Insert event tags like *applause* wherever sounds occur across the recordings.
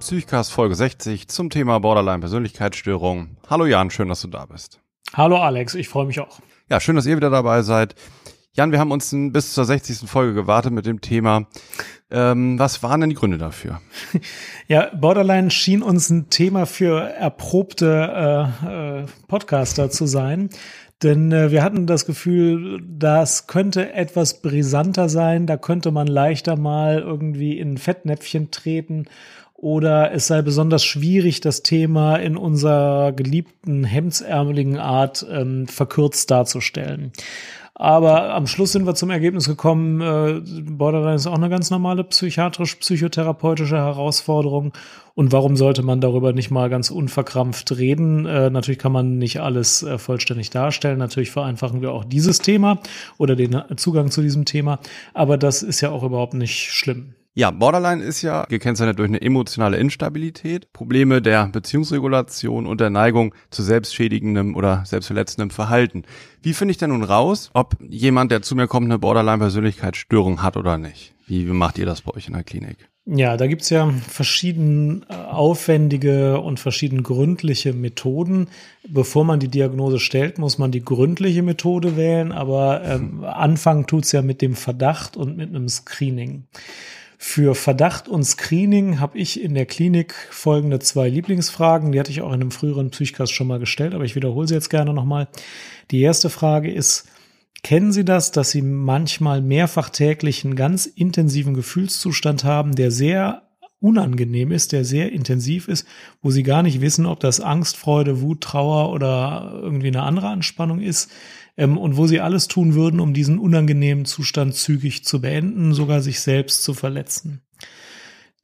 Psychcast Folge 60 zum Thema Borderline Persönlichkeitsstörung. Hallo Jan, schön, dass du da bist. Hallo Alex, ich freue mich auch. Ja, schön, dass ihr wieder dabei seid. Jan, wir haben uns bis zur 60. Folge gewartet mit dem Thema. Ähm, was waren denn die Gründe dafür? *laughs* Ja, Borderline schien uns ein Thema für erprobte äh, äh, Podcaster zu sein. Denn äh, wir hatten das Gefühl, das könnte etwas brisanter sein, da könnte man leichter mal irgendwie in Fettnäpfchen treten oder es sei besonders schwierig, das Thema in unserer geliebten hemdsärmeligen Art ähm, verkürzt darzustellen. Aber am Schluss sind wir zum Ergebnis gekommen, äh, Borderline ist auch eine ganz normale psychiatrisch-psychotherapeutische Herausforderung. Und warum sollte man darüber nicht mal ganz unverkrampft reden? Äh, natürlich kann man nicht alles äh, vollständig darstellen. Natürlich vereinfachen wir auch dieses Thema oder den Zugang zu diesem Thema. Aber das ist ja auch überhaupt nicht schlimm. Ja, Borderline ist ja gekennzeichnet durch eine emotionale Instabilität, Probleme der Beziehungsregulation und der Neigung zu selbstschädigendem oder selbstverletzendem Verhalten. Wie finde ich denn nun raus, ob jemand, der zu mir kommt, eine Borderline-Persönlichkeitsstörung hat oder nicht? Wie macht ihr das bei euch in der Klinik? Ja, da gibt's ja verschieden äh, aufwendige und verschieden gründliche Methoden. Bevor man die Diagnose stellt, muss man die gründliche Methode wählen, aber ähm, anfangen tut's ja mit dem Verdacht und mit einem Screening. Für Verdacht und Screening habe ich in der Klinik folgende zwei Lieblingsfragen. Die hatte ich auch in einem früheren Psychcast schon mal gestellt, aber ich wiederhole sie jetzt gerne nochmal. Die erste Frage ist, kennen Sie das, dass Sie manchmal mehrfach täglich einen ganz intensiven Gefühlszustand haben, der sehr unangenehm ist, der sehr intensiv ist, wo Sie gar nicht wissen, ob das Angst, Freude, Wut, Trauer oder irgendwie eine andere Anspannung ist? Ähm, und wo sie alles tun würden, um diesen unangenehmen Zustand zügig zu beenden, sogar sich selbst zu verletzen.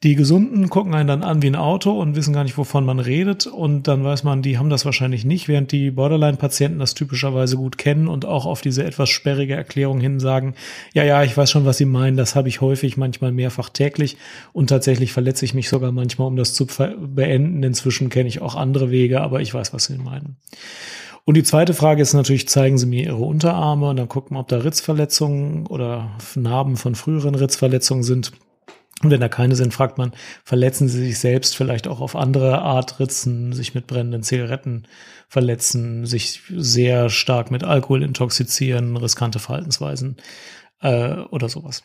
Die Gesunden gucken einen dann an wie ein Auto und wissen gar nicht, wovon man redet. Und dann weiß man, die haben das wahrscheinlich nicht, während die Borderline-Patienten das typischerweise gut kennen und auch auf diese etwas sperrige Erklärung hin sagen, ja, ja, ich weiß schon, was Sie meinen, das habe ich häufig, manchmal mehrfach täglich. Und tatsächlich verletze ich mich sogar manchmal, um das zu beenden. Inzwischen kenne ich auch andere Wege, aber ich weiß, was Sie meinen. Und die zweite Frage ist natürlich, zeigen Sie mir Ihre Unterarme und dann gucken ob da Ritzverletzungen oder Narben von früheren Ritzverletzungen sind. Und wenn da keine sind, fragt man, verletzen Sie sich selbst vielleicht auch auf andere Art Ritzen, sich mit brennenden Zigaretten verletzen, sich sehr stark mit Alkohol intoxizieren, riskante Verhaltensweisen äh, oder sowas.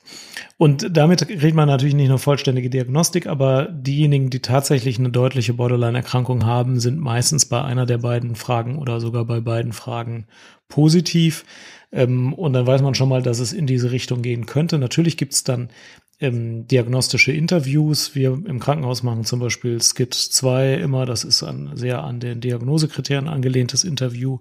Und damit kriegt man natürlich nicht nur vollständige Diagnostik, aber diejenigen, die tatsächlich eine deutliche Borderline-Erkrankung haben, sind meistens bei einer der beiden Fragen oder sogar bei beiden Fragen positiv. Ähm, und dann weiß man schon mal, dass es in diese Richtung gehen könnte. Natürlich gibt es dann ähm, diagnostische Interviews. Wir im Krankenhaus machen zum Beispiel Skit 2 immer, das ist ein sehr an den Diagnosekriterien angelehntes Interview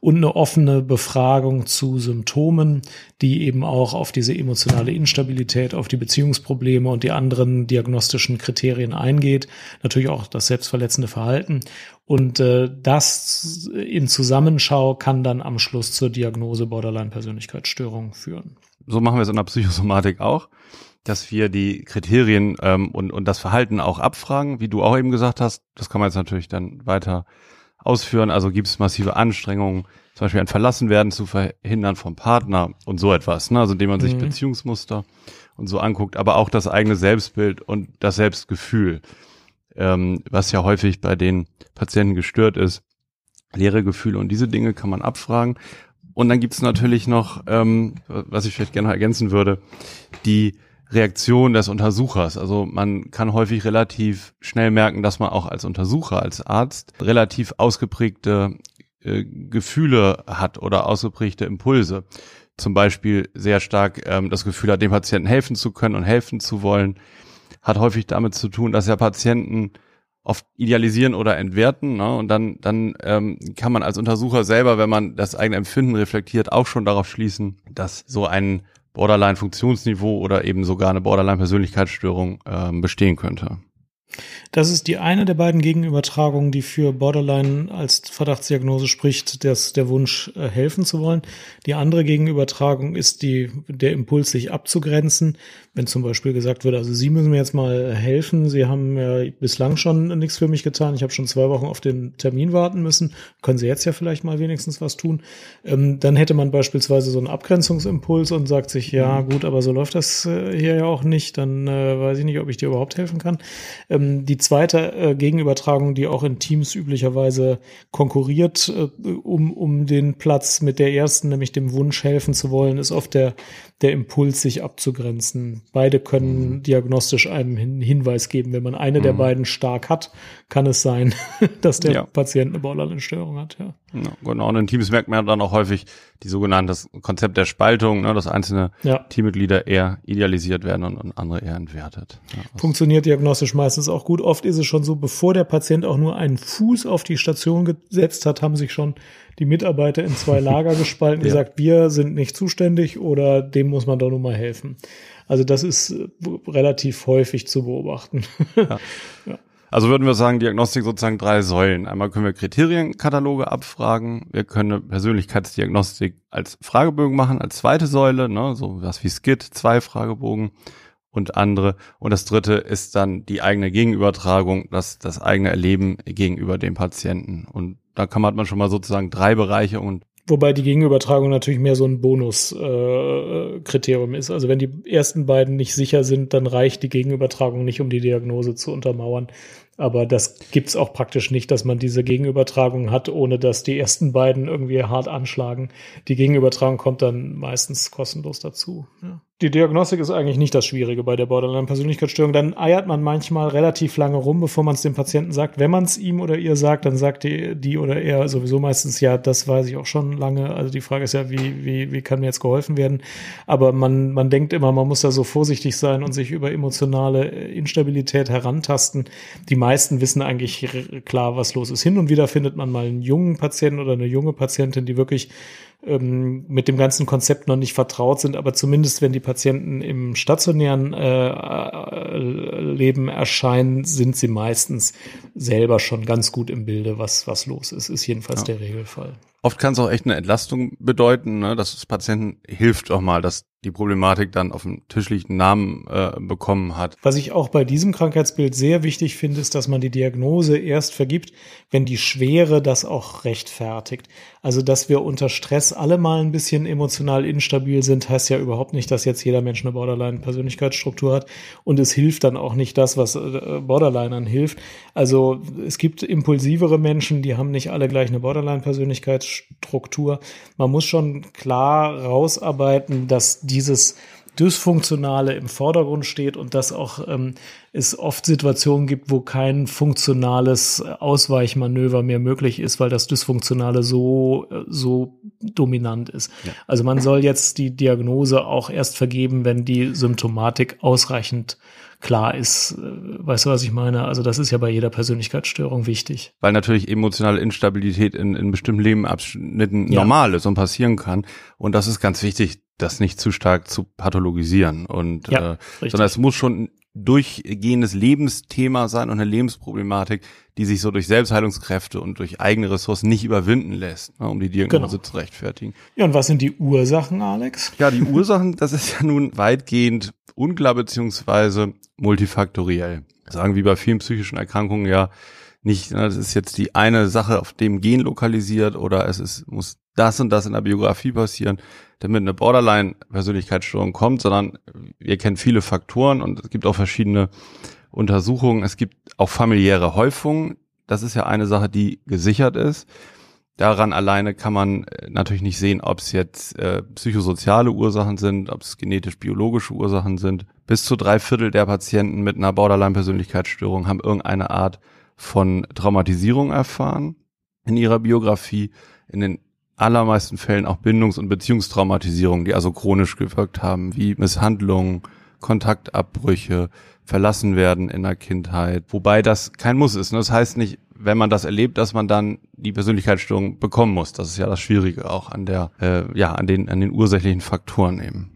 und eine offene Befragung zu Symptomen, die eben auch auf diese emotionale Instabilität, auf die Beziehungsprobleme und die anderen diagnostischen Kriterien eingeht. Natürlich auch das selbstverletzende Verhalten. Und äh, das in Zusammenschau kann dann am Schluss zur Diagnose Borderline-Persönlichkeitsstörung führen. So machen wir es in der Psychosomatik auch dass wir die Kriterien ähm, und, und das Verhalten auch abfragen, wie du auch eben gesagt hast. Das kann man jetzt natürlich dann weiter ausführen. Also gibt es massive Anstrengungen, zum Beispiel ein Verlassenwerden zu verhindern vom Partner und so etwas. Ne? Also indem man sich mhm. Beziehungsmuster und so anguckt, aber auch das eigene Selbstbild und das Selbstgefühl, ähm, was ja häufig bei den Patienten gestört ist. Leere Gefühle und diese Dinge kann man abfragen. Und dann gibt es natürlich noch, ähm, was ich vielleicht gerne ergänzen würde, die Reaktion des Untersuchers. Also man kann häufig relativ schnell merken, dass man auch als Untersucher, als Arzt relativ ausgeprägte äh, Gefühle hat oder ausgeprägte Impulse. Zum Beispiel sehr stark ähm, das Gefühl hat, dem Patienten helfen zu können und helfen zu wollen, hat häufig damit zu tun, dass ja Patienten oft idealisieren oder entwerten. Ne? Und dann, dann ähm, kann man als Untersucher selber, wenn man das eigene Empfinden reflektiert, auch schon darauf schließen, dass so ein Borderline-Funktionsniveau oder eben sogar eine Borderline-Persönlichkeitsstörung ähm, bestehen könnte. Das ist die eine der beiden Gegenübertragungen, die für Borderline als Verdachtsdiagnose spricht, dass der Wunsch äh, helfen zu wollen. Die andere Gegenübertragung ist die, der Impuls, sich abzugrenzen. Wenn zum Beispiel gesagt wird, also Sie müssen mir jetzt mal helfen, Sie haben ja bislang schon nichts für mich getan, ich habe schon zwei Wochen auf den Termin warten müssen, können Sie jetzt ja vielleicht mal wenigstens was tun. Ähm, dann hätte man beispielsweise so einen Abgrenzungsimpuls und sagt sich, ja gut, aber so läuft das äh, hier ja auch nicht, dann äh, weiß ich nicht, ob ich dir überhaupt helfen kann. Ähm, die zweite äh, Gegenübertragung, die auch in Teams üblicherweise konkurriert äh, um, um den Platz mit der ersten, nämlich dem Wunsch helfen zu wollen, ist oft der, der Impuls, sich abzugrenzen. Beide können mhm. diagnostisch einem einen Hinweis geben. Wenn man eine mhm. der beiden stark hat, kann es sein, *laughs* dass der ja. Patient eine Borderline-Störung hat. Ja. ja. genau. Und in Teams merkt man dann auch häufig die sogenannte das Konzept der Spaltung, ne, dass einzelne ja. Teammitglieder eher idealisiert werden und, und andere eher entwertet. Funktioniert diagnostisch meistens auch gut. Oft ist es schon so, bevor der Patient auch nur einen Fuß auf die Station gesetzt hat, haben sich schon die Mitarbeiter in zwei Lager *laughs* gespalten, die ja. sagt, wir sind nicht zuständig oder dem muss man doch nur mal helfen. Also das ist äh, relativ häufig zu beobachten. Ja. *laughs* ja. Also würden wir sagen, Diagnostik sozusagen drei Säulen. Einmal können wir Kriterienkataloge abfragen. Wir können eine Persönlichkeitsdiagnostik als Fragebögen machen, als zweite Säule, ne, so was wie Skit, zwei Fragebogen und andere. Und das dritte ist dann die eigene Gegenübertragung, das, das eigene Erleben gegenüber dem Patienten. Und da kann man, man schon mal sozusagen drei Bereiche und Wobei die Gegenübertragung natürlich mehr so ein Bonuskriterium äh, ist. Also wenn die ersten beiden nicht sicher sind, dann reicht die Gegenübertragung nicht, um die Diagnose zu untermauern. Aber das gibt's auch praktisch nicht, dass man diese Gegenübertragung hat, ohne dass die ersten beiden irgendwie hart anschlagen. Die Gegenübertragung kommt dann meistens kostenlos dazu. Ja. Die Diagnostik ist eigentlich nicht das Schwierige bei der Borderline-Persönlichkeitsstörung. Dann eiert man manchmal relativ lange rum, bevor man es dem Patienten sagt. Wenn man es ihm oder ihr sagt, dann sagt die, die oder er sowieso meistens, ja, das weiß ich auch schon lange. Also die Frage ist ja, wie, wie, wie kann mir jetzt geholfen werden? Aber man, man denkt immer, man muss da so vorsichtig sein und sich über emotionale Instabilität herantasten. Die meisten wissen eigentlich klar, was los ist. Hin und wieder findet man mal einen jungen Patienten oder eine junge Patientin, die wirklich ähm, mit dem ganzen Konzept noch nicht vertraut sind, aber zumindest wenn die Patienten im stationären äh, äh, Leben erscheinen, sind sie meistens selber schon ganz gut im Bilde, was, was los ist. Ist jedenfalls ja. der Regelfall. Oft kann es auch echt eine Entlastung bedeuten, ne, dass es Patienten hilft auch mal, dass die Problematik dann auf dem tischlichen Namen äh, bekommen hat. Was ich auch bei diesem Krankheitsbild sehr wichtig finde, ist, dass man die Diagnose erst vergibt, wenn die Schwere das auch rechtfertigt. Also, dass wir unter Stress alle mal ein bisschen emotional instabil sind, heißt ja überhaupt nicht, dass jetzt jeder Mensch eine Borderline-Persönlichkeitsstruktur hat. Und es hilft dann auch nicht das, was äh, Borderlinern hilft. Also, es gibt impulsivere Menschen, die haben nicht alle gleich eine Borderline-Persönlichkeitsstruktur. Man muss schon klar rausarbeiten, dass die dieses Dysfunktionale im Vordergrund steht und dass auch ähm, es oft Situationen gibt, wo kein funktionales Ausweichmanöver mehr möglich ist, weil das Dysfunktionale so, so dominant ist. Ja. Also man soll jetzt die Diagnose auch erst vergeben, wenn die Symptomatik ausreichend klar ist. Äh, weißt du, was ich meine? Also das ist ja bei jeder Persönlichkeitsstörung wichtig. Weil natürlich emotionale Instabilität in, in bestimmten Lebenabschnitten ja. normal ist und passieren kann. Und das ist ganz wichtig, das nicht zu stark zu pathologisieren und ja, äh, sondern es muss schon durchgehendes Lebensthema sein und eine Lebensproblematik, die sich so durch Selbstheilungskräfte und durch eigene Ressourcen nicht überwinden lässt, ne, um die Diagnose genau. zu rechtfertigen. Ja, und was sind die Ursachen, Alex? Ja, die *laughs* Ursachen, das ist ja nun weitgehend unklar beziehungsweise multifaktoriell. Sagen wie bei vielen psychischen Erkrankungen ja nicht, ne, das ist jetzt die eine Sache auf dem Gen lokalisiert oder es ist, muss das und das in der Biografie passieren, damit eine Borderline-Persönlichkeitsstörung kommt, sondern wir kennen viele Faktoren und es gibt auch verschiedene Untersuchungen. Es gibt auch familiäre Häufungen. Das ist ja eine Sache, die gesichert ist. Daran alleine kann man äh, natürlich nicht sehen, ob es jetzt äh, psychosoziale Ursachen sind, ob es genetisch-biologische Ursachen sind. Bis zu drei Viertel der Patienten mit einer Borderline-Persönlichkeitsstörung haben irgendeine Art von Traumatisierung erfahren in ihrer Biografie. In den allermeisten Fällen auch Bindungs- und Beziehungstraumatisierungen, die also chronisch gewirkt haben, wie Misshandlungen, Kontaktabbrüche, verlassen werden in der Kindheit. Wobei das kein Muss ist. Ne? Das heißt nicht, wenn man das erlebt, dass man dann die Persönlichkeitsstörung bekommen muss. Das ist ja das Schwierige auch an der, äh, ja, an den, an den ursächlichen Faktoren eben.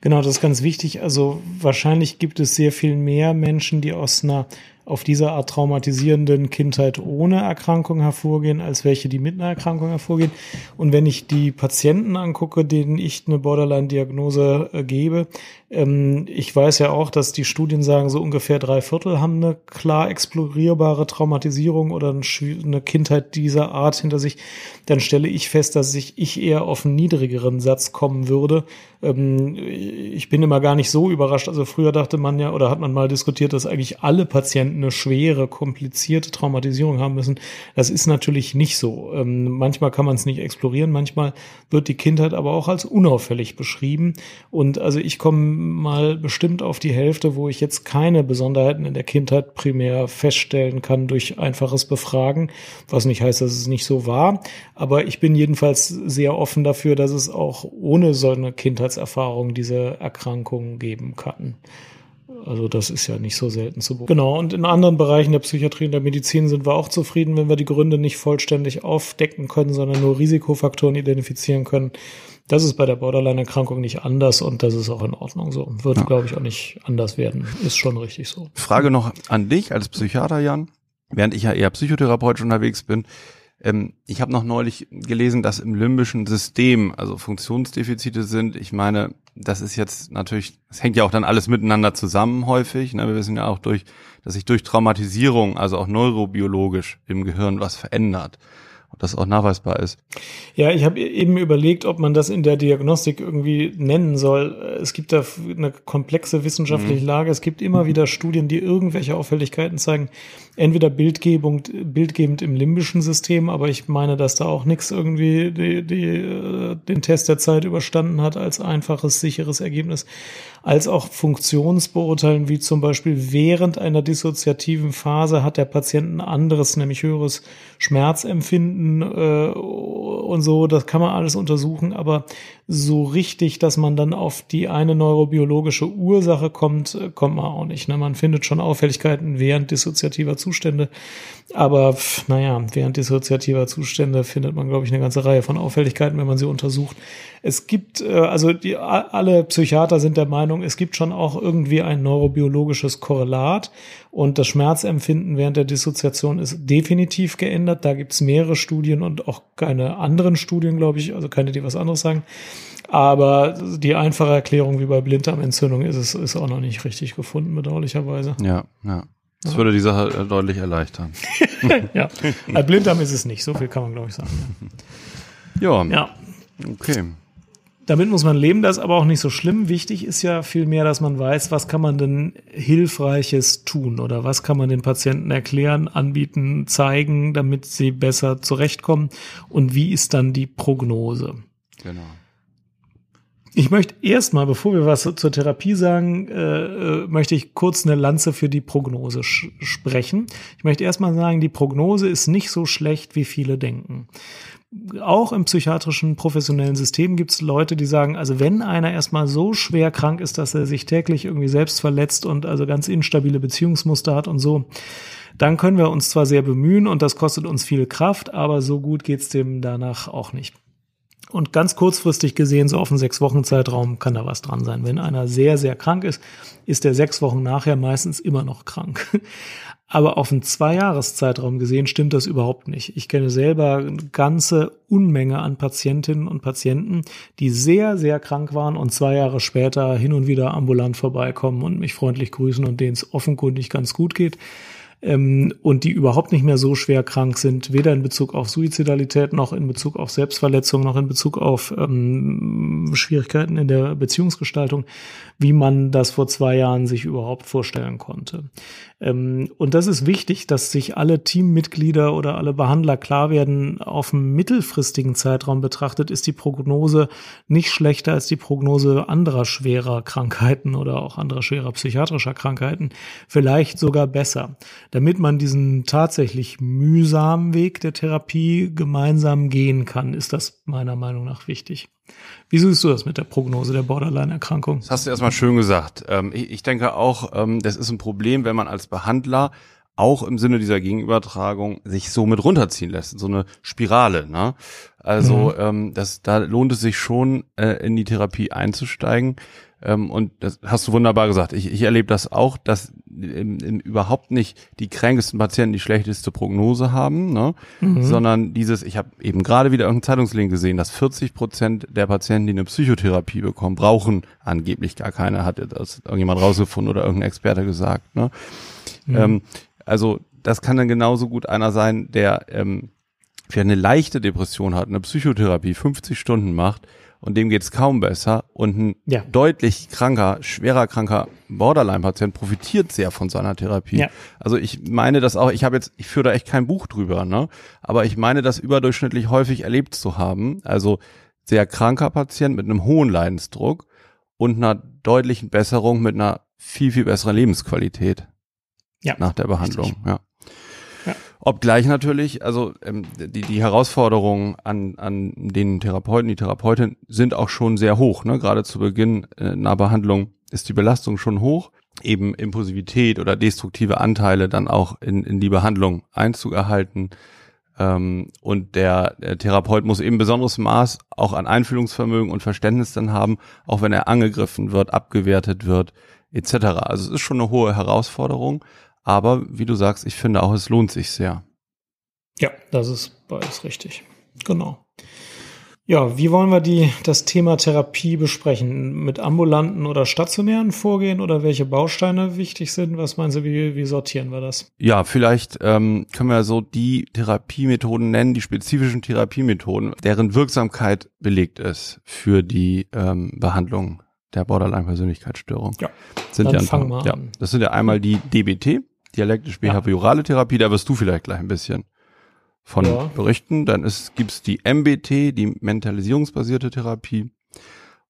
Genau, das ist ganz wichtig. Also wahrscheinlich gibt es sehr viel mehr Menschen, die aus einer auf dieser Art traumatisierenden Kindheit ohne Erkrankung hervorgehen, als welche, die mit einer Erkrankung hervorgehen. Und wenn ich die Patienten angucke, denen ich eine Borderline-Diagnose äh, gebe, ähm, ich weiß ja auch, dass die Studien sagen, so ungefähr drei Viertel haben eine klar explorierbare Traumatisierung oder eine Kindheit dieser Art hinter sich. Dann stelle ich fest, dass ich, ich eher auf einen niedrigeren Satz kommen würde. Ähm, ich bin immer gar nicht so überrascht. Also früher dachte man ja, oder hat man mal diskutiert, dass eigentlich alle Patienten eine schwere, komplizierte Traumatisierung haben müssen. Das ist natürlich nicht so. Ähm, manchmal kann man es nicht explorieren, manchmal wird die Kindheit aber auch als unauffällig beschrieben. Und also ich komme mal bestimmt auf die Hälfte, wo ich jetzt keine Besonderheiten in der Kindheit primär feststellen kann durch einfaches Befragen, was nicht heißt, dass es nicht so war. Aber ich bin jedenfalls sehr offen dafür, dass es auch ohne so eine Kindheitserfahrung diese Erkrankungen geben kann. Also das ist ja nicht so selten zu beobachten. Genau, und in anderen Bereichen der Psychiatrie und der Medizin sind wir auch zufrieden, wenn wir die Gründe nicht vollständig aufdecken können, sondern nur Risikofaktoren identifizieren können. Das ist bei der Borderline-Erkrankung nicht anders und das ist auch in Ordnung so. Wird, ja. glaube ich, auch nicht anders werden. Ist schon richtig so. Frage noch an dich als Psychiater, Jan. Während ich ja eher psychotherapeutisch unterwegs bin, ähm, ich habe noch neulich gelesen, dass im limbischen System also Funktionsdefizite sind. Ich meine, das ist jetzt natürlich, es hängt ja auch dann alles miteinander zusammen häufig. Ne? Wir wissen ja auch durch, dass sich durch Traumatisierung, also auch neurobiologisch im Gehirn was verändert das auch nachweisbar ist. Ja, ich habe eben überlegt, ob man das in der Diagnostik irgendwie nennen soll. Es gibt da eine komplexe wissenschaftliche mhm. Lage. Es gibt immer wieder Studien, die irgendwelche Auffälligkeiten zeigen. Entweder Bildgebung, bildgebend im limbischen System, aber ich meine, dass da auch nichts irgendwie die, die, äh, den Test der Zeit überstanden hat als einfaches, sicheres Ergebnis, als auch Funktionsbeurteilen, wie zum Beispiel während einer dissoziativen Phase hat der Patient ein anderes, nämlich höheres Schmerzempfinden äh, und so, das kann man alles untersuchen, aber so richtig, dass man dann auf die eine neurobiologische Ursache kommt, äh, kommt man auch nicht. Ne? Man findet schon Auffälligkeiten während dissoziativer Zustände, aber naja, während dissoziativer Zustände findet man, glaube ich, eine ganze Reihe von Auffälligkeiten, wenn man sie untersucht. Es gibt, äh, also die, alle Psychiater sind der Meinung, es gibt schon auch irgendwie ein neurobiologisches Korrelat und das Schmerzempfinden während der Dissoziation ist definitiv geändert. Da gibt es mehrere Studien und auch keine anderen Studien, glaube ich, also keine, die was anderes sagen. Aber die einfache Erklärung wie bei Blinddarmentzündung ist es ist auch noch nicht richtig gefunden, bedauerlicherweise. Ja, ja. Das würde die Sache deutlich erleichtern. *laughs* ja, Bei Blinddarm ist es nicht. So viel kann man, glaube ich, sagen. Ja. ja. Okay. Damit muss man leben, das ist aber auch nicht so schlimm. Wichtig ist ja vielmehr, dass man weiß, was kann man denn Hilfreiches tun oder was kann man den Patienten erklären, anbieten, zeigen, damit sie besser zurechtkommen und wie ist dann die Prognose. Genau. Ich möchte erstmal, bevor wir was zur Therapie sagen, äh, äh möchte ich kurz eine Lanze für die Prognose sprechen. Ich möchte erstmal sagen, die Prognose ist nicht so schlecht, wie viele denken auch im psychiatrischen professionellen System gibt es Leute, die sagen, also wenn einer erstmal so schwer krank ist, dass er sich täglich irgendwie selbst verletzt und also ganz instabile Beziehungsmuster hat und so, dann können wir uns zwar sehr bemühen und das kostet uns viel Kraft, aber so gut geht's dem danach auch nicht. Und ganz kurzfristig gesehen, so auf einen sechs Wochen Zeitraum, kann da was dran sein. Wenn einer sehr, sehr krank ist, ist der sechs Wochen nachher meistens immer noch krank. *laughs* Aber auf einen Zwei-Jahres-Zeitraum gesehen stimmt das überhaupt nicht. Ich kenne selber eine ganze Unmenge an Patientinnen und Patienten, die sehr, sehr krank waren und zwei Jahre später hin und wieder ambulant vorbeikommen und mich freundlich grüßen und denen es offenkundig ganz gut geht ähm, und die überhaupt nicht mehr so schwer krank sind, weder in Bezug auf Suizidalität noch in Bezug auf Selbstverletzung noch in Bezug auf ähm, Schwierigkeiten in der Beziehungsgestaltung, wie man das vor zwei Jahren sich überhaupt vorstellen konnte. Ähm, und das ist wichtig, dass sich alle Teammitglieder oder alle Behandler klar werden, auf einem mittelfristigen Zeitraum betrachtet ist die Prognose nicht schlechter als die Prognose anderer schwerer Krankheiten oder auch anderer schwerer psychiatrischer Krankheiten, vielleicht sogar besser damit man diesen tatsächlich mühsamen Weg der Therapie gemeinsam gehen kann, ist das meiner Meinung nach wichtig. Wie siehst du das mit der Prognose der Borderline-Erkrankung? Das hast du erstmal schön gesagt. Ähm, ich denke auch, ähm, das ist ein Problem, wenn man als Behandler auch im Sinne dieser Gegenübertragung sich so mit runterziehen lässt, so eine Spirale. Ne? Also mhm. ähm, das, da lohnt es sich schon, äh, in die Therapie einzusteigen. Ähm, und das hast du wunderbar gesagt. Ich, ich erlebe das auch, dass im, im, überhaupt nicht die kränkesten Patienten die schlechteste Prognose haben, ne? Mhm. sondern dieses, ich habe eben gerade wieder irgendeinen Zeitungslink gesehen, dass 40 Prozent der Patienten, die eine Psychotherapie bekommen, brauchen angeblich gar keine, hat das irgendjemand rausgefunden oder irgendein Experte gesagt. Ne? Mhm. Ähm, also das kann dann genauso gut einer sein, der ähm, für eine leichte Depression hat, eine Psychotherapie 50 Stunden macht und dem geht's kaum besser und ein ja. deutlich kranker, schwerer kranker Borderline-Patient profitiert sehr von seiner Therapie. Ja. Also ich meine das auch, ich habe jetzt, ich führe da echt kein Buch drüber, ne? Aber ich meine das überdurchschnittlich häufig erlebt zu haben. Also sehr kranker Patient mit einem hohen Leidensdruck und einer deutlichen Besserung mit einer viel, viel besseren Lebensqualität. Ja. Nach der Behandlung, Richtig. ja. Obgleich natürlich, also ähm, die, die Herausforderungen an, an den Therapeuten, die Therapeutin sind auch schon sehr hoch. Ne? Gerade zu Beginn äh, einer Behandlung ist die Belastung schon hoch, eben Impulsivität oder destruktive Anteile dann auch in, in die Behandlung Einzug erhalten. Ähm, und der, der Therapeut muss eben besonderes Maß auch an Einfühlungsvermögen und Verständnis dann haben, auch wenn er angegriffen wird, abgewertet wird, etc. Also es ist schon eine hohe Herausforderung. Aber wie du sagst, ich finde auch, es lohnt sich sehr. Ja, das ist beides richtig. Genau. Ja, wie wollen wir die, das Thema Therapie besprechen? Mit ambulanten oder stationären Vorgehen oder welche Bausteine wichtig sind? Was meinen Sie, wie, wie sortieren wir das? Ja, vielleicht ähm, können wir so die Therapiemethoden nennen, die spezifischen Therapiemethoden, deren Wirksamkeit belegt ist für die ähm, Behandlung der Borderline-Persönlichkeitsstörung. Ja, sind dann ja, fangen wir ja, an. Das sind ja einmal die DBT, dialektisch-behaviorale Therapie, da wirst du vielleicht gleich ein bisschen von ja. berichten. Dann ist, gibt's die MBT, die mentalisierungsbasierte Therapie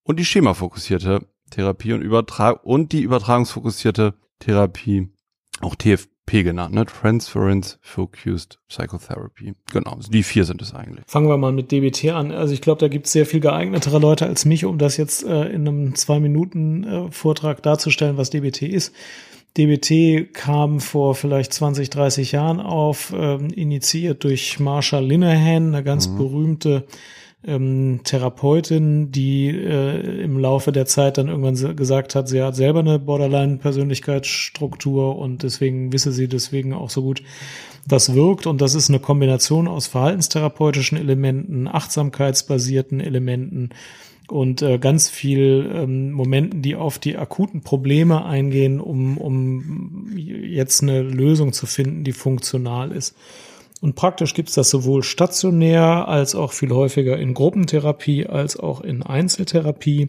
und die schemafokussierte Therapie und Übertrag und die übertragungsfokussierte Therapie, auch TFP genannt, ne? Transference Focused Psychotherapy. Genau, also die vier sind es eigentlich. Fangen wir mal mit DBT an. Also ich glaube, da gibt es sehr viel geeignetere Leute als mich, um das jetzt äh, in einem zwei Minuten äh, Vortrag darzustellen, was DBT ist. DBT kam vor vielleicht 20, 30 Jahren auf, ähm, initiiert durch Marsha Linehan, eine ganz mhm. berühmte ähm, Therapeutin, die äh, im Laufe der Zeit dann irgendwann gesagt hat, sie hat selber eine Borderline-Persönlichkeitsstruktur und deswegen wisse sie deswegen auch so gut, was wirkt. Und das ist eine Kombination aus verhaltenstherapeutischen Elementen, achtsamkeitsbasierten Elementen, und äh, ganz viel ähm, Momenten, die auf die akuten Probleme eingehen, um, um jetzt eine Lösung zu finden, die funktional ist. Und praktisch gibt's das sowohl stationär als auch viel häufiger in Gruppentherapie als auch in Einzeltherapie,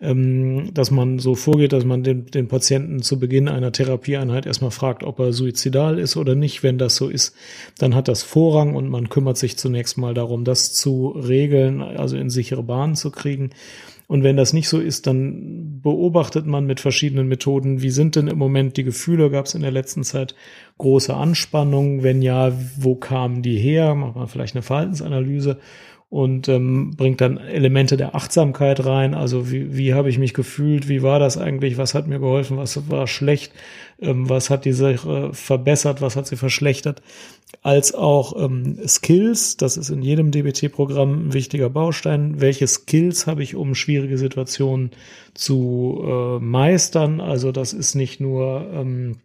ähm, dass man so vorgeht, dass man den, den Patienten zu Beginn einer Therapieeinheit erstmal fragt, ob er suizidal ist oder nicht. Wenn das so ist, dann hat das Vorrang und man kümmert sich zunächst mal darum, das zu regeln, also in sichere Bahnen zu kriegen. Und wenn das nicht so ist, dann beobachtet man mit verschiedenen Methoden, wie sind denn im Moment die Gefühle? Gab es in der letzten Zeit große Anspannungen? Wenn ja, wo kamen die her? Macht man vielleicht eine Verhaltensanalyse und ähm, bringt dann Elemente der Achtsamkeit rein. Also wie, wie habe ich mich gefühlt? Wie war das eigentlich? Was hat mir geholfen? Was war schlecht? Ähm, was hat die Sache verbessert? Was hat sie verschlechtert? Als auch ähm, Skills. Das ist in jedem DBT-Programm ein wichtiger Baustein. Welche Skills habe ich, um schwierige Situationen zu äh, meistern? Also das ist nicht nur ähm,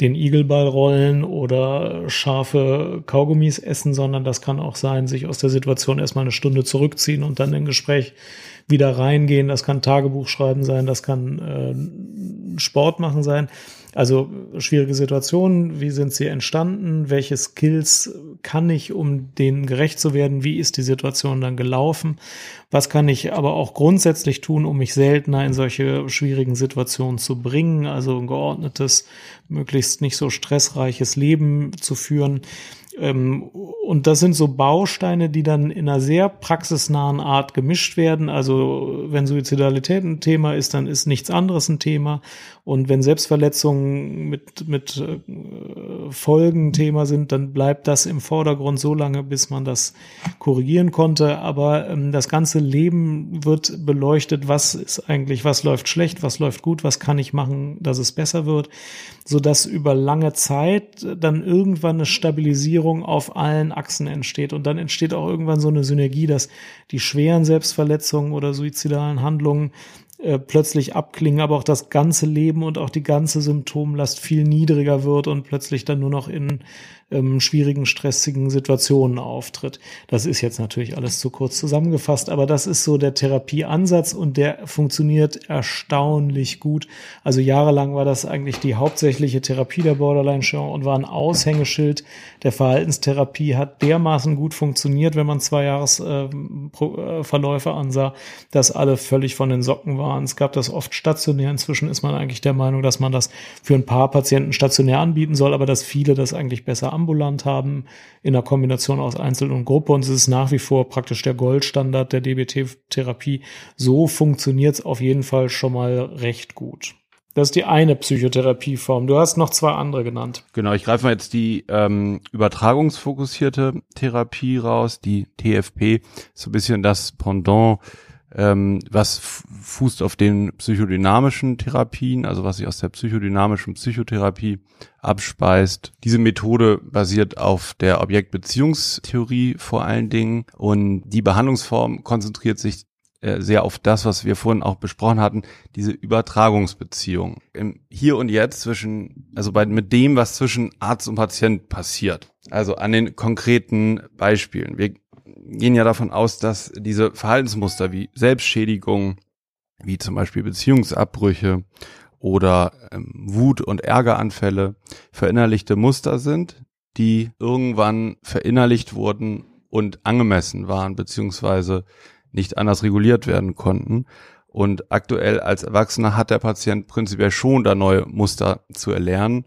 den Igelball rollen oder scharfe Kaugummis essen, sondern das kann auch sein, sich aus der Situation erstmal eine Stunde zurückziehen und dann in Gespräch wieder reingehen. Das kann Tagebuch schreiben sein, das kann äh, Sport machen sein. Also schwierige Situationen, wie sind sie entstanden? Welche Skills kann ich, um denen gerecht zu werden? Wie ist die Situation dann gelaufen? Was kann ich aber auch grundsätzlich tun, um mich seltener in solche schwierigen Situationen zu bringen? Also ein geordnetes, möglichst nicht so stressreiches Leben zu führen und das sind so Bausteine, die dann in einer sehr praxisnahen Art gemischt werden. Also wenn Suizidalität ein Thema ist, dann ist nichts anderes ein Thema. Und wenn Selbstverletzungen mit, mit äh, Folgen Thema sind, dann bleibt das im Vordergrund so lange, bis man das korrigieren konnte. Aber ähm, das ganze Leben wird beleuchtet, was ist eigentlich, was läuft schlecht, was läuft gut, was kann ich machen, dass es besser wird, sodass über lange Zeit dann irgendwann eine Stabilisierung auf allen Achsen entsteht. Und dann entsteht auch irgendwann so eine Synergie, dass die schweren Selbstverletzungen oder suizidalen Handlungen äh, plötzlich abklingen, aber auch das ganze Leben und auch die ganze Symptomlast viel niedriger wird und plötzlich dann nur noch in ähm, schwierigen, stressigen Situationen auftritt. Das ist jetzt natürlich alles zu kurz zusammengefasst, aber das ist so der Therapieansatz und der funktioniert erstaunlich gut. Also jahrelang war das eigentlich die hauptsächliche Therapie der Borderline-Störung und war ein Aushängeschild der Verhaltenstherapie, hat dermaßen gut funktioniert, wenn man zwei Jahresverläufe äh, äh ansah, dass alle völlig von den Socken waren. Es gab das oft stationär. Inzwischen ist man eigentlich der Meinung, dass man das für ein paar Patienten stationär anbieten soll, aber dass viele das eigentlich besser ambulant haben, in der Kombination aus Einzel und Gruppe. Und es ist nach wie vor praktisch der Goldstandard der DBT-Therapie. So funktioniert es auf jeden Fall schon mal recht gut. Das ist die eine Psychotherapieform. Du hast noch zwei andere genannt. Genau, ich greife mal jetzt die ähm, übertragungsfokussierte Therapie raus, die TFP, so ein bisschen das Pendant ähm, was fußt auf den psychodynamischen Therapien, also was sich aus der psychodynamischen Psychotherapie abspeist. Diese Methode basiert auf der Objektbeziehungstheorie vor allen Dingen und die Behandlungsform konzentriert sich äh, sehr auf das, was wir vorhin auch besprochen hatten, diese Übertragungsbeziehung im Hier und Jetzt zwischen, also bei, mit dem, was zwischen Arzt und Patient passiert. Also an den konkreten Beispielen. Wir gehen ja davon aus, dass diese Verhaltensmuster wie Selbstschädigung, wie zum Beispiel Beziehungsabbrüche oder ähm, Wut- und Ärgeranfälle verinnerlichte Muster sind, die irgendwann verinnerlicht wurden und angemessen waren, beziehungsweise nicht anders reguliert werden konnten. Und aktuell als Erwachsener hat der Patient prinzipiell schon da neue Muster zu erlernen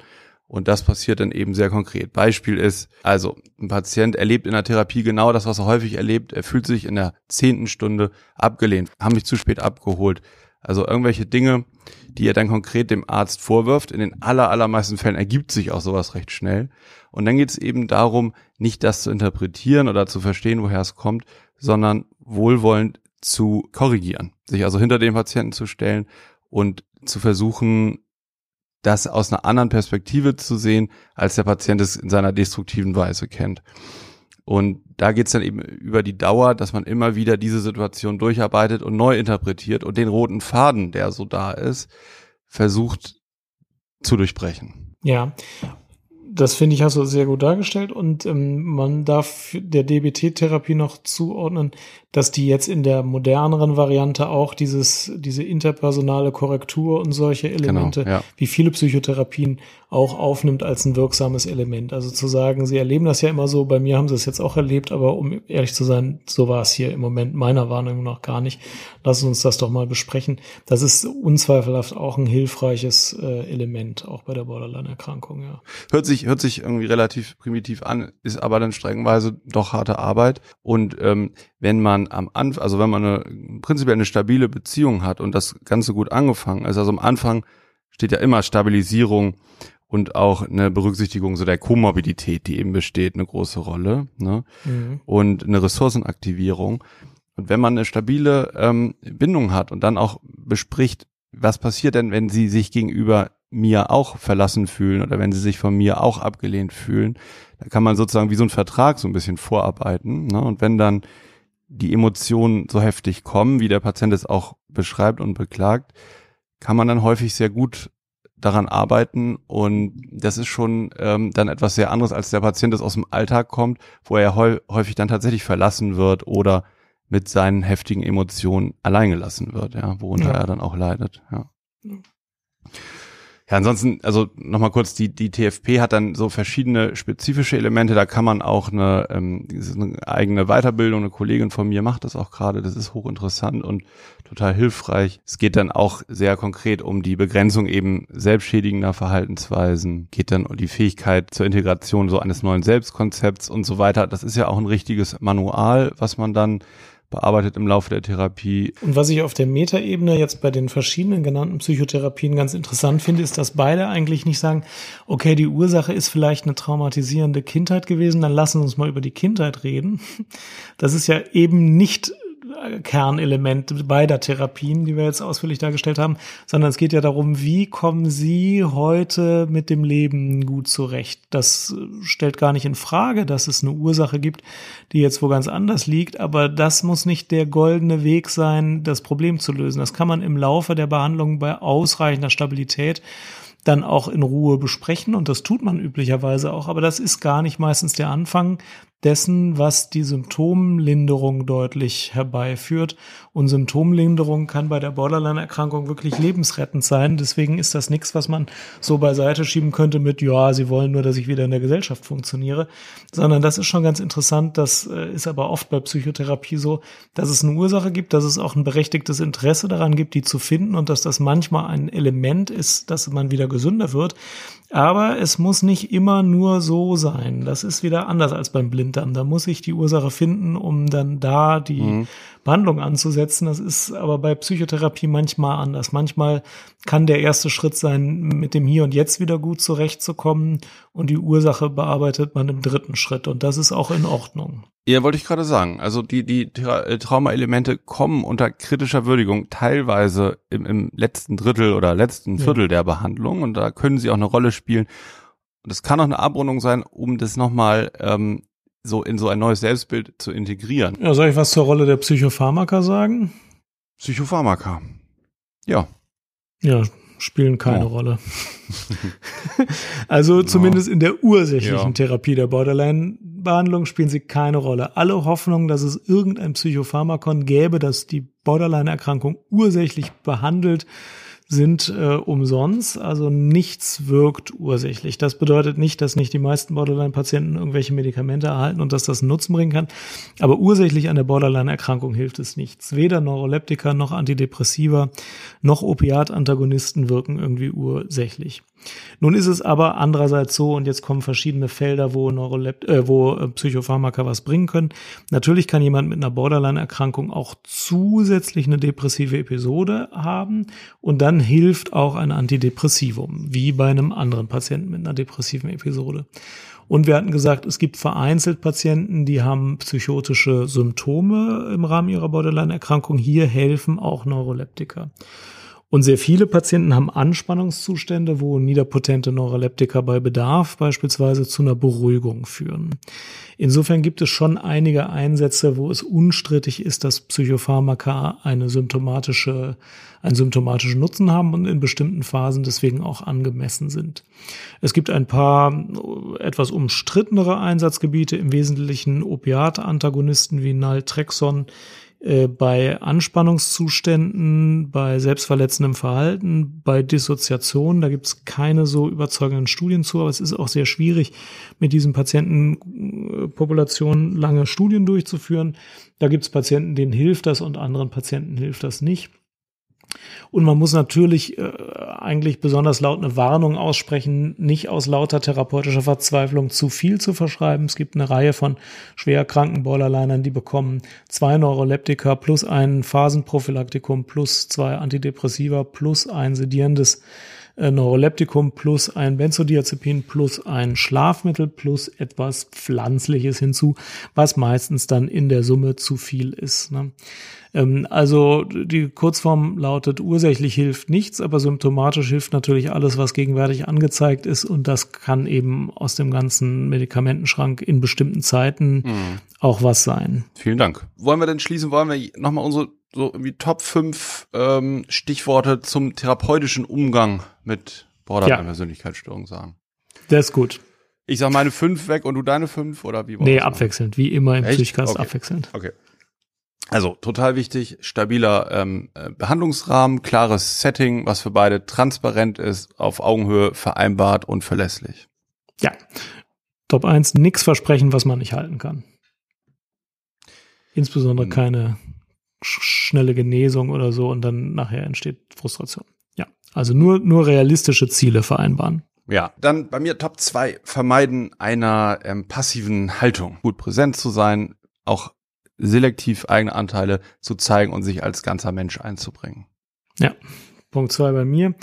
und das passiert dann eben sehr konkret. Beispiel ist, also ein Patient erlebt in der Therapie genau das, was er häufig erlebt. Er fühlt sich in der zehnten Stunde abgelehnt, haben mich zu spät abgeholt. Also irgendwelche Dinge, die er dann konkret dem Arzt vorwirft. In den aller, allermeisten Fällen ergibt sich auch sowas recht schnell. Und dann geht es eben darum, nicht das zu interpretieren oder zu verstehen, woher es kommt, sondern wohlwollend zu korrigieren. Sich also hinter den Patienten zu stellen und zu versuchen, das aus einer anderen Perspektive zu sehen, als der Patient es in seiner destruktiven Weise kennt. Und da geht's dann eben über die Dauer, dass man immer wieder diese Situation durcharbeitet und neu interpretiert und den roten Faden, der so da ist, versucht zu durchbrechen. Ja, das finde ich, hast du sehr gut dargestellt. Und ähm, man darf der DBT-Therapie noch zuordnen, dass die jetzt in der moderneren Variante auch dieses, diese interpersonale Korrektur und solche genau, Elemente, genau, ja. wie viele Psychotherapien auch aufnimmt als ein wirksames Element. Also zu sagen, sie erleben das ja immer so, bei mir haben sie es jetzt auch erlebt, aber um ehrlich zu sein, so war es hier im Moment meiner Wahrnehmung noch gar nicht. Lass uns das doch mal besprechen. Das ist unzweifelhaft auch ein hilfreiches äh, Element, auch bei der Borderline-Erkrankung, ja. Hört sich, hört sich irgendwie relativ primitiv an, ist aber dann streckenweise doch harte Arbeit. Und ähm, wenn man am Anfang, also wenn man eine prinzipiell eine stabile Beziehung hat und das Ganze gut angefangen ist, also am Anfang steht ja immer Stabilisierung und auch eine Berücksichtigung so der Komorbidität, die eben besteht, eine große Rolle ne? Mhm. und eine Ressourcenaktivierung. Und wenn man eine stabile ähm, Bindung hat und dann auch bespricht, was passiert denn, wenn sie sich gegenüber mir auch verlassen fühlen oder wenn sie sich von mir auch abgelehnt fühlen, da kann man sozusagen wie so ein Vertrag so ein bisschen vorarbeiten. Ne? Und wenn dann die Emotionen so heftig kommen, wie der Patient es auch beschreibt und beklagt, kann man dann häufig sehr gut daran arbeiten und das ist schon ähm, dann etwas sehr anderes, als der Patient das aus dem Alltag kommt, wo er häufig dann tatsächlich verlassen wird oder mit seinen heftigen Emotionen alleingelassen wird, ja, worunter ja. er dann auch leidet, ja. Ja, ansonsten, also nochmal kurz, die, die TFP hat dann so verschiedene spezifische Elemente, da kann man auch eine, ähm, eine eigene Weiterbildung, eine Kollegin von mir macht das auch gerade, das ist hochinteressant und total hilfreich. Es geht dann auch sehr konkret um die Begrenzung eben selbstschädigender Verhaltensweisen, geht dann um die Fähigkeit zur Integration so eines neuen Selbstkonzepts und so weiter. Das ist ja auch ein richtiges Manual, was man dann bearbeitet im Laufe der Therapie. Und was ich auf der Metaebene jetzt bei den verschiedenen genannten Psychotherapien ganz interessant finde, ist, dass beide eigentlich nicht sagen, okay, die Ursache ist vielleicht eine traumatisierende Kindheit gewesen, dann lassen wir uns mal über die Kindheit reden. Das ist ja eben nicht Kernelement beider Therapien, die wir jetzt ausführlich dargestellt haben, sondern es geht ja darum, wie kommen Sie heute mit dem Leben gut zurecht? Das stellt gar nicht in Frage, dass es eine Ursache gibt, die jetzt wo ganz anders liegt, aber das muss nicht der goldene Weg sein, das Problem zu lösen. Das kann man im Laufe der Behandlung bei ausreichender Stabilität dann auch in Ruhe besprechen und das tut man üblicherweise auch, aber das ist gar nicht meistens der Anfang dessen, was die Symptomlinderung deutlich herbeiführt. Und Symptomlinderung kann bei der Borderline-Erkrankung wirklich lebensrettend sein. Deswegen ist das nichts, was man so beiseite schieben könnte mit, ja, sie wollen nur, dass ich wieder in der Gesellschaft funktioniere, sondern das ist schon ganz interessant. Das äh, ist aber oft bei Psychotherapie so, dass es eine Ursache gibt, dass es auch ein berechtigtes Interesse daran gibt, die zu finden und dass das manchmal ein Element ist, dass man wieder gesünder wird. Aber es muss nicht immer nur so sein. Das ist wieder anders als beim Blinddarm. Da muss ich die Ursache finden, um dann da die mhm. Behandlung anzusetzen. Das ist aber bei Psychotherapie manchmal anders. Manchmal kann der erste Schritt sein, mit dem Hier und Jetzt wieder gut zurechtzukommen und die Ursache bearbeitet man im dritten Schritt. Und das ist auch in Ordnung. Ja, wollte ich gerade sagen. Also die, die Tra äh, Traumaelemente kommen unter kritischer Würdigung teilweise im, im letzten Drittel oder letzten Viertel ja. der Behandlung und da können sie auch eine Rolle spielen. Und es kann auch eine Abrundung sein, um das nochmal ähm, so in so ein neues Selbstbild zu integrieren. Ja, soll ich was zur Rolle der Psychopharmaka sagen? Psychopharmaka. Ja. Ja, spielen keine oh. Rolle. *laughs* also zumindest in der ursächlichen ja. Therapie der Borderline-Behandlung spielen sie keine Rolle. Alle Hoffnung, dass es irgendein Psychopharmakon gäbe, das die Borderline-Erkrankung ursächlich behandelt, sind äh, umsonst, also nichts wirkt ursächlich. Das bedeutet nicht, dass nicht die meisten Borderline-Patienten irgendwelche Medikamente erhalten und dass das einen Nutzen bringen kann, aber ursächlich an der Borderline-Erkrankung hilft es nichts. Weder Neuroleptika noch Antidepressiva noch Opiatantagonisten wirken irgendwie ursächlich. Nun ist es aber andererseits so, und jetzt kommen verschiedene Felder, wo, Neurolept äh, wo äh, Psychopharmaka was bringen können. Natürlich kann jemand mit einer Borderline-Erkrankung auch zusätzlich eine depressive Episode haben und dann hilft auch ein Antidepressivum, wie bei einem anderen Patienten mit einer depressiven Episode. Und wir hatten gesagt, es gibt vereinzelt Patienten, die haben psychotische Symptome im Rahmen ihrer Borderline-Erkrankung. Hier helfen auch Neuroleptika. Und sehr viele Patienten haben Anspannungszustände, wo niederpotente Neuroleptika bei Bedarf beispielsweise zu einer Beruhigung führen. Insofern gibt es schon einige Einsätze, wo es unstrittig ist, dass Psychopharmaka eine symptomatische, einen symptomatischen Nutzen haben und in bestimmten Phasen deswegen auch angemessen sind. Es gibt ein paar etwas umstrittenere Einsatzgebiete, im Wesentlichen Opiate-Antagonisten wie Naltrexon, äh, bei Anspannungszuständen, bei selbstverletzendem Verhalten, bei Dissoziation, da gibt es keine so überzeugenden Studien zu, aber es ist auch sehr schwierig, mit diesen Patientenpopulationen lange Studien durchzuführen. Da gibt es Patienten, denen hilft das und anderen Patienten hilft das nicht. Und man muss natürlich äh, eigentlich besonders laut eine Warnung aussprechen, nicht aus lauter therapeutischer Verzweiflung zu viel zu verschreiben. Es gibt eine Reihe von schwerkranken Borderlinern, die bekommen zwei Neuroleptika plus ein Phasenprophylaktikum plus zwei Antidepressiva plus ein sedierendes äh, Neuroleptikum plus ein Benzodiazepin plus ein Schlafmittel plus etwas Pflanzliches hinzu, was meistens dann in der Summe zu viel ist. Ne? Ähm, also die Kurzform lautet, ursächlich hilft nichts, aber symptomatisch hilft natürlich alles, was gegenwärtig angezeigt ist und das kann eben aus dem ganzen Medikamentenschrank in bestimmten Zeiten mhm. auch was sein. Vielen Dank. Wollen wir denn schließen, wollen wir nochmal unsere so irgendwie Top 5 ähm, Stichworte zum therapeutischen Umgang mit Borderline-Persönlichkeitsstörung sagen? Das ist gut. Ich sag meine fünf weg und du deine fünf oder wie? Nee, abwechselnd, wie immer im Psychcast okay. abwechselnd. Okay. Also total wichtig, stabiler ähm, äh, Behandlungsrahmen, klares Setting, was für beide transparent ist, auf Augenhöhe vereinbart und verlässlich. Ja. Top 1, nix versprechen, was man nicht halten kann. Insbesondere Hm. keine schnelle Genesung oder so und dann nachher entsteht Frustration. Ja. Also nur, nur realistische Ziele vereinbaren. Ja, dann bei mir Top 2, vermeiden einer ähm, passiven Haltung. Gut präsent zu sein, auch selektiv eigene Anteile zu zeigen und sich als ganzer Mensch einzubringen. Punkt zwei bei mir.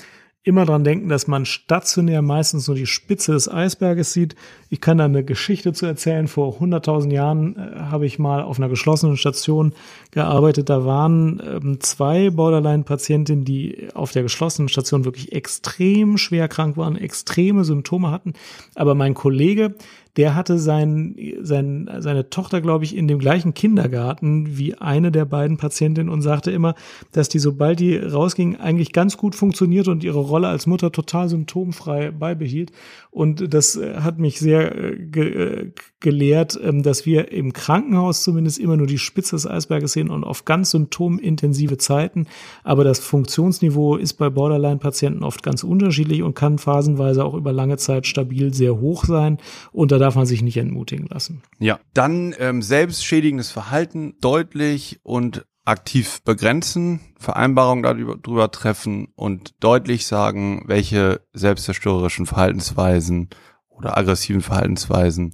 Immer dran denken, dass man stationär meistens nur die Spitze des Eisberges sieht. Ich kann da eine Geschichte zu erzählen. Vor 100.000 Jahren äh, habe ich mal auf einer geschlossenen Station gearbeitet. Da waren ähm, zwei Borderline-Patientinnen, die auf der geschlossenen Station wirklich extrem schwer krank waren, extreme Symptome hatten. Aber mein Kollege, der hatte sein, sein, seine Tochter, glaube ich, in dem gleichen Kindergarten wie eine der beiden Patientinnen und sagte immer, dass die, sobald die rausging, eigentlich ganz gut funktioniert und ihre Rolle als Mutter total symptomfrei beibehielt. Und das äh, hat mich sehr äh, ge äh, gelehrt, ähm, dass wir im Krankenhaus zumindest immer nur die Spitze des Eisberges sehen und auf ganz symptomintensive Zeiten. Aber das Funktionsniveau ist bei Borderline-Patienten oft ganz unterschiedlich und kann phasenweise auch über lange Zeit stabil sehr hoch sein. Und da darf man sich nicht entmutigen lassen. Ja, dann ähm, selbstschädigendes Verhalten deutlich und aktiv begrenzen, Vereinbarungen darüber treffen und deutlich sagen, welche selbstzerstörerischen Verhaltensweisen oder aggressiven Verhaltensweisen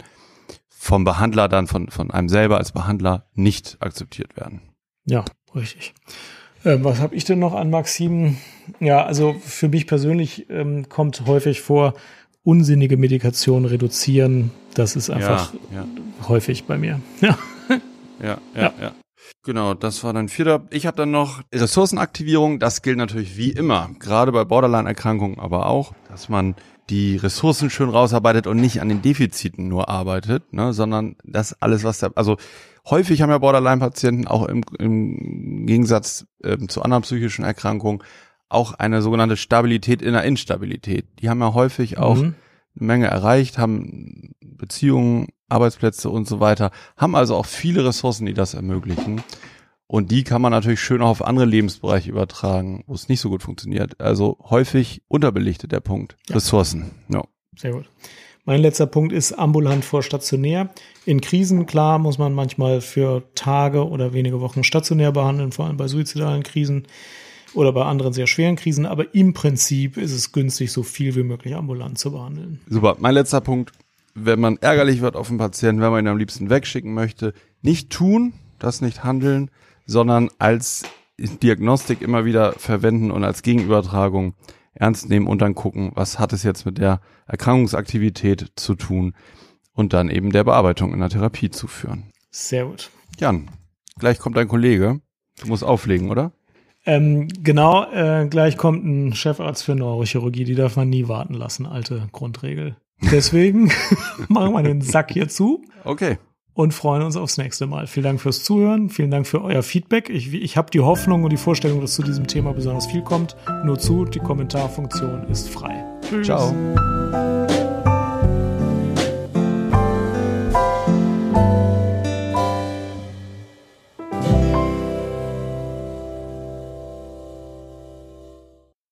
vom Behandler dann von, von einem selber als Behandler nicht akzeptiert werden. Ja, richtig. Ähm, was habe ich denn noch an Maximen? Ja, also für mich persönlich ähm, kommt häufig vor, unsinnige Medikation reduzieren. Das ist einfach ja, häufig bei mir. *laughs* Ja. ja, ja, Ja. ja. Genau, das war dann vierter. Ich habe dann noch Ressourcenaktivierung. Das gilt natürlich wie immer, gerade bei Borderline-Erkrankungen, aber auch, dass man die Ressourcen schön rausarbeitet und nicht an den Defiziten nur arbeitet, ne, sondern das alles, was da, also häufig haben ja Borderline-Patienten auch im, im Gegensatz ähm, zu anderen psychischen Erkrankungen auch eine sogenannte Stabilität in der Instabilität. Die haben ja häufig auch Mhm. eine Menge erreicht, haben Beziehungen, Arbeitsplätze und so weiter, haben also auch viele Ressourcen, die das ermöglichen. Und die kann man natürlich schön auch auf andere Lebensbereiche übertragen, wo es nicht so gut funktioniert. Also häufig unterbelichtet der Punkt. Ja. Ressourcen. Ja. Sehr gut. Mein letzter Punkt ist ambulant vor stationär. In Krisen, klar, muss man manchmal für Tage oder wenige Wochen stationär behandeln, vor allem bei suizidalen Krisen oder bei anderen sehr schweren Krisen. Aber im Prinzip ist es günstig, so viel wie möglich ambulant zu behandeln. Super. Mein letzter Punkt. Wenn man ärgerlich wird auf den Patienten, wenn man ihn am liebsten wegschicken möchte, nicht tun, das nicht handeln, sondern als Diagnostik immer wieder verwenden und als Gegenübertragung ernst nehmen und dann gucken, was hat es jetzt mit der Erkrankungsaktivität zu tun und dann eben der Bearbeitung in der Therapie zu führen. Sehr gut. Jan, gleich kommt dein Kollege. Du musst auflegen, oder? Ähm, genau, äh, gleich kommt ein Chefarzt für Neurochirurgie, die darf man nie warten lassen, alte Grundregel. Deswegen *laughs* machen wir den Sack hier zu Okay. und freuen uns aufs nächste Mal. Vielen Dank fürs Zuhören, vielen Dank für euer Feedback. Ich, ich habe die Hoffnung und die Vorstellung, dass zu diesem Thema besonders viel kommt. Nur zu, die Kommentarfunktion ist frei. Tschüss. Ciao.